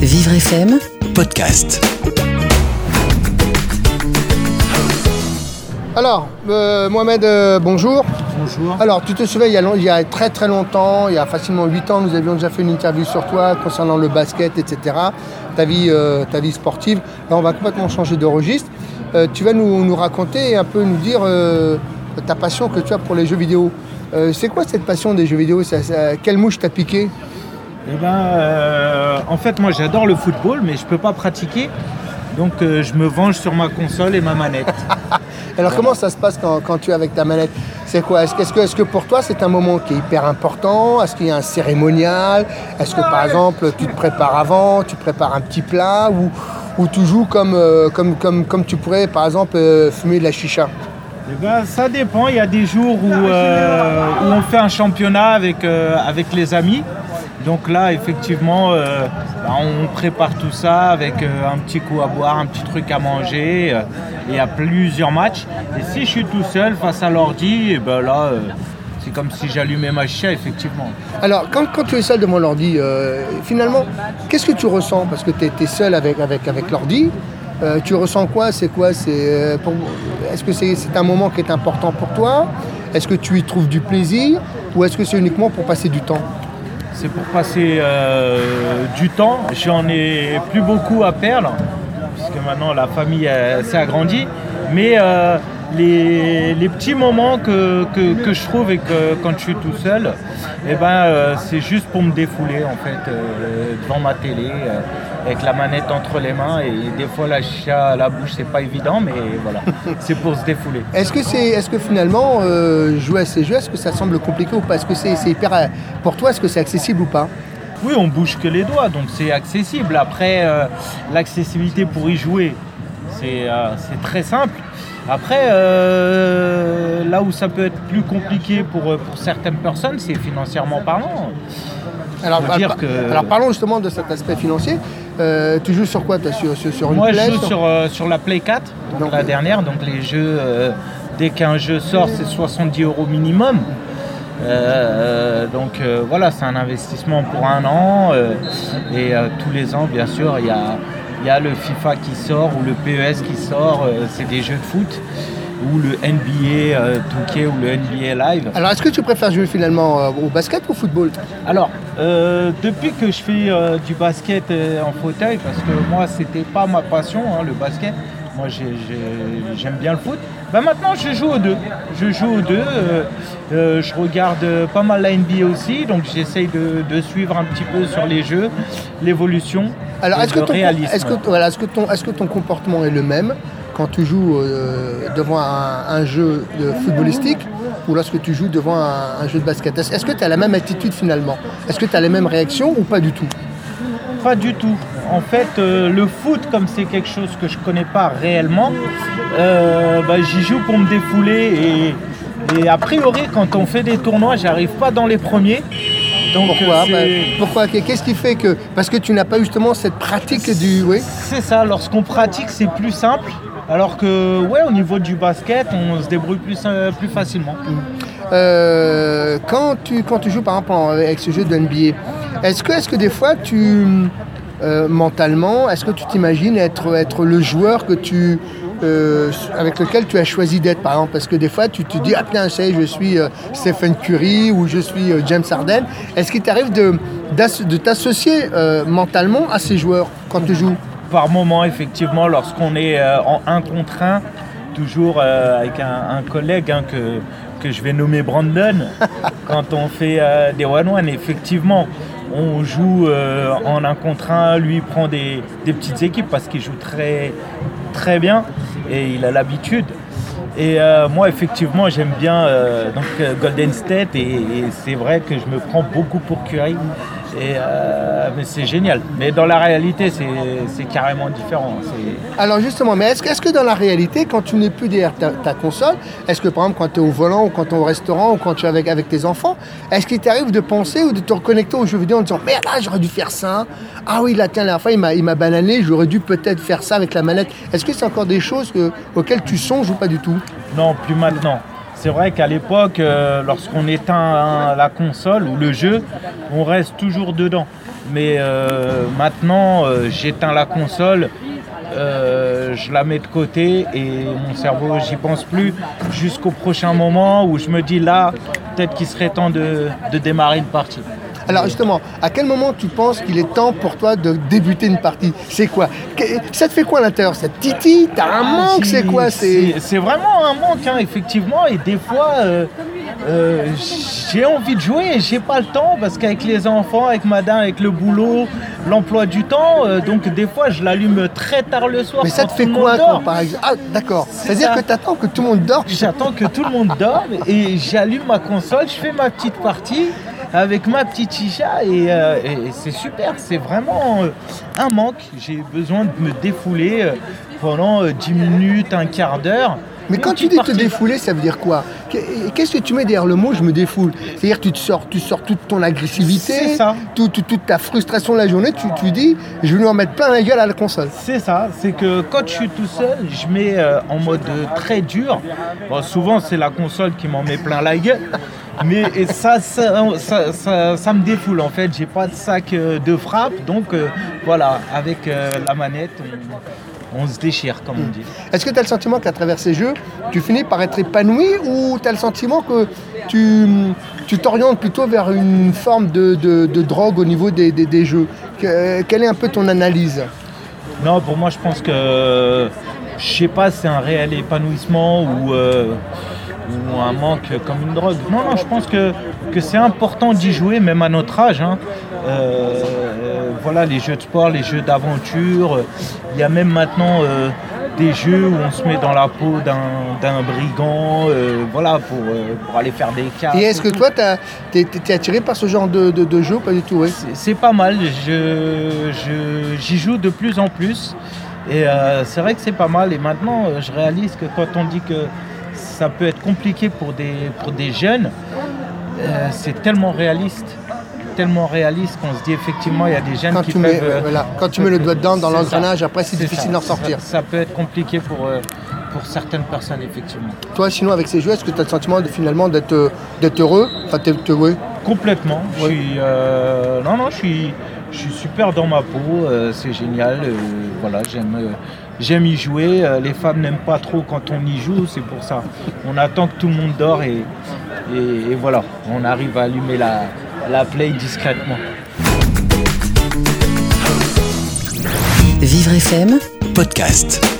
Vivre FM, podcast. Alors, euh, Mohamed, euh, bonjour. Bonjour. Alors, tu te souviens, il y, a, long- il y a très très longtemps, il y a facilement 8 ans, nous avions déjà fait une interview sur toi concernant le basket, etc. Ta vie, euh, ta vie sportive. Là, on va complètement changer de registre. Euh, tu vas nous, nous raconter et un peu nous dire euh, ta passion que tu as pour les jeux vidéo. Euh, c'est quoi cette passion des jeux vidéo? Ça- ça- Quelle mouche t'a piqué? Eh ben, euh, en fait, moi j'adore le football, mais je peux pas pratiquer. Donc euh, je me venge sur ma console et ma manette. Alors comment ça se passe quand, quand tu es avec ta manette? C'est quoi? Est-ce que, est-ce que- est-ce que pour toi c'est un moment qui est hyper important? Est-ce qu'il y a un cérémonial? Est-ce que par exemple tu te prépares avant, tu prépares un petit plat ou, ou tu joues comme, euh, comme, comme, comme tu pourrais par exemple euh, fumer de la chicha? Eh ben, ça dépend. Il y a des jours où, euh, où on fait un championnat avec, euh, avec les amis. Donc là, effectivement, euh, bah, on prépare tout ça avec euh, un petit coup à boire, un petit truc à manger. il y a plusieurs matchs. Et si je suis tout seul face à l'ordi, eh ben là, euh, c'est comme si j'allumais ma chicha, effectivement. Alors quand, tu es seul devant l'ordi, finalement, qu'est-ce que tu ressens? Parce que tu es, seul avec, avec, avec l'ordi. Tu ressens quoi? C'est quoi? Est-ce que c'est un moment qui est important pour toi? Est-ce que tu y trouves du plaisir? Ou est-ce que c'est uniquement pour passer du temps? C'est pour passer euh, du temps. J'en ai plus beaucoup à perdre, puisque maintenant la famille s'est agrandie. Mais euh, les, les petits moments que, que- que je trouve et que quand je suis tout seul, eh ben, euh, c'est juste pour me défouler en fait, euh, devant ma télé, euh, avec la manette entre les mains. Et des fois la chicha à la bouche, c'est pas évident, mais voilà, c'est pour se défouler. Est-ce que, c'est, est-ce que finalement, jouer à ces jeux, est-ce que ça semble compliqué ou pas? Est-ce que c'est, hyper... Pour toi, est-ce que c'est accessible ou pas? Oui, on bouge que les doigts, donc c'est accessible. Après, l'accessibilité pour y jouer, c'est euh, c'est très simple. Après, euh, là où ça peut être plus compliqué pour, euh, pour certaines personnes, c'est financièrement parlant. alors, dire par- que- alors parlons justement de cet aspect financier. Euh, tu joues sur quoi toi, sur, sur, sur une Moi, Play, je joue sur, sur la Play 4, donc Donc- la dernière. Donc les jeux, dès qu'un jeu sort, c'est 70 euros minimum. Euh, donc euh, voilà, c'est un investissement pour un an. euh, et tous les ans, bien sûr, il y a, il y a le FIFA qui sort ou le PES qui sort. euh, c'est des jeux de foot. Ou le NBA euh, 2K ou le NBA Live. Alors, est-ce que tu préfères jouer finalement euh, au basket ou au football? Alors, euh, depuis que je fais du basket en fauteuil, parce que moi, c'était pas ma passion, hein, le basket. Moi, j'ai- j'ai- j'aime bien le foot. Ben, maintenant, je joue aux deux. Je joue aux deux. euh, euh, je regarde pas mal la NBA aussi, donc j'essaye de, de suivre un petit peu sur les jeux, l'évolution. Alors, est-ce que, ton, est-ce, que, voilà, est-ce, que ton, est-ce que ton comportement est le même quand tu joues euh, devant un, un jeu de footballistique ou lorsque tu joues devant un, un jeu de basket? Est-ce que tu as la même attitude finalement? Est-ce que tu as les mêmes réactions ou pas du tout? Pas du tout. En fait, euh, le foot, comme c'est quelque chose que je connais pas réellement, euh, bah, j'y joue pour me défouler et, et a priori, quand on fait des tournois, j'arrive pas dans les premiers. Donc Pourquoi euh, Bah, Pourquoi Qu'est-ce qui fait que Parce que tu n'as pas justement cette pratique du. Oui. c'est ça. Lorsqu'on pratique, c'est plus simple. Alors que, ouais, au niveau du basket, on se débrouille plus, plus facilement. Euh, quand, tu, quand tu joues par exemple avec ce jeu de NBA, est-ce que, est que des fois tu euh, mentalement, est-ce que tu t'imagines être, être le joueur que tu euh, avec lequel tu as choisi d'être par exemple? Parce que des fois tu te dis ah putain ça y est, je suis euh, Stephen Curry ou je suis James Harden. Est-ce qu'il t'arrive de, t'associer mentalement à ces joueurs quand tu joues? Par moment, effectivement, lorsqu'on est en un contre un, toujours avec un, un collègue hein, que, que je vais nommer Brandon, quand on fait des one-one, effectivement, on joue euh, en un contre un, lui prend des, petites équipes parce qu'il joue très, très bien et il a l'habitude. Et euh, moi, effectivement, j'aime bien euh, Golden State et, et c'est vrai que je me prends beaucoup pour Curry. Et, euh, mais c'est génial. Mais dans la réalité, c'est carrément différent. Alors justement, mais est-ce que, dans la réalité, quand tu n'es plus derrière ta, ta console, est-ce que par exemple quand tu es au volant ou quand tu es au restaurant ou quand tu es avec, avec tes enfants, est-ce qu'il t'arrive de penser ou de te reconnecter aux jeux vidéo en disant merde là j'aurais dû faire ça, ah oui là tiens la dernière fois il m'a, il m'a banané, j'aurais dû peut-être faire ça avec la manette. Est-ce que c'est encore des choses que- auxquelles tu songes ou pas du tout? Non, plus maintenant. C'est vrai qu'à l'époque, euh, lorsqu'on éteint la console ou le jeu, on reste toujours dedans. Mais euh, maintenant, euh, j'éteins la console, je la mets de côté et mon cerveau, j'y pense plus jusqu'au prochain moment où je me dis là, peut-être qu'il serait temps de démarrer une partie. Alors justement, à quel moment tu penses qu'il est temps pour toi de débuter une partie? C'est quoi? Ça te fait quoi à l'intérieur? Ça te titille? T'as un ah, manque? C'est quoi? C'est vraiment un manque, hein, effectivement. Et des fois, euh, euh, j'ai envie de jouer et j'ai pas le temps parce qu'avec les enfants, avec madame, avec le boulot, l'emploi du temps, euh, donc des fois je l'allume très tard le soir. Mais ça te fait quoi, quoi par exemple Ah, d'accord. C'est-à-dire que tu attends que tout le monde dorme J'attends que tout le monde dorme et j'allume ma console, je fais ma petite partie avec ma petite chicha euh, et, c'est super, c'est vraiment euh, un manque. J'ai besoin de me défouler euh, pendant 10 minutes, un quart d'heure. Mais quand tu dis te défouler, ça veut dire quoi Qu'est-ce que tu mets derrière le mot je me défoule C'est-à-dire tu te sors, tu sors toute ton agressivité, toute, ta frustration de la journée, tu, tu dis je vais lui en mettre plein la gueule à la console. C'est ça, c'est que quand je suis tout seul, je mets en mode très dur. souvent c'est la console qui m'en met plein la gueule. Mais ça ça, me défoule en fait. J'ai pas de sac euh, de frappe, donc euh, voilà, avec euh, la manette, on, se déchire, comme on dit. Est-ce que tu as le sentiment qu'à travers ces jeux, tu finis par être épanoui ou tu as le sentiment que tu t'orientes plutôt vers une forme de, drogue au niveau des, jeux? Quelle est un peu ton analyse? Non, pour moi, je pense que je sais pas, c'est un réel épanouissement ou ou un manque comme une drogue. Non, non, je pense que, que c'est important d'y jouer, même à notre âge. Hein. Euh, voilà, les jeux de sport, les jeux d'aventure. Il y a même maintenant euh, des jeux où on se met dans la peau d'un brigand, euh, voilà, pour, pour, aller faire des cas. Et est-ce que toi, tu es, attiré par ce genre de, de, jeu Pas du tout, oui. C'est pas mal. J'y joue de plus en plus. Et c'est vrai que c'est pas mal. Et maintenant, je réalise que quand on dit que ça peut être compliqué pour des, pour des jeunes, euh, c'est tellement réaliste tellement réaliste qu'on se dit effectivement il y a des jeunes qui peuvent... Euh, quand tu mets le doigt dedans dans l'engrenage, après c'est difficile d'en sortir. Ça, peut être compliqué pour, euh, pour certaines personnes effectivement. Toi sinon avec ces jeux, est-ce que tu as le sentiment de, finalement d'être heureux? Enfin, heureux? Complètement. Je suis, non, non, je suis, je suis super dans ma peau, c'est génial. voilà, j'aime j'aime y jouer. Euh, les femmes n'aiment pas trop quand on y joue, c'est pour ça. On attend que tout le monde dort et, et, voilà, on arrive à allumer la, la play discrètement. Vivre FM, podcast.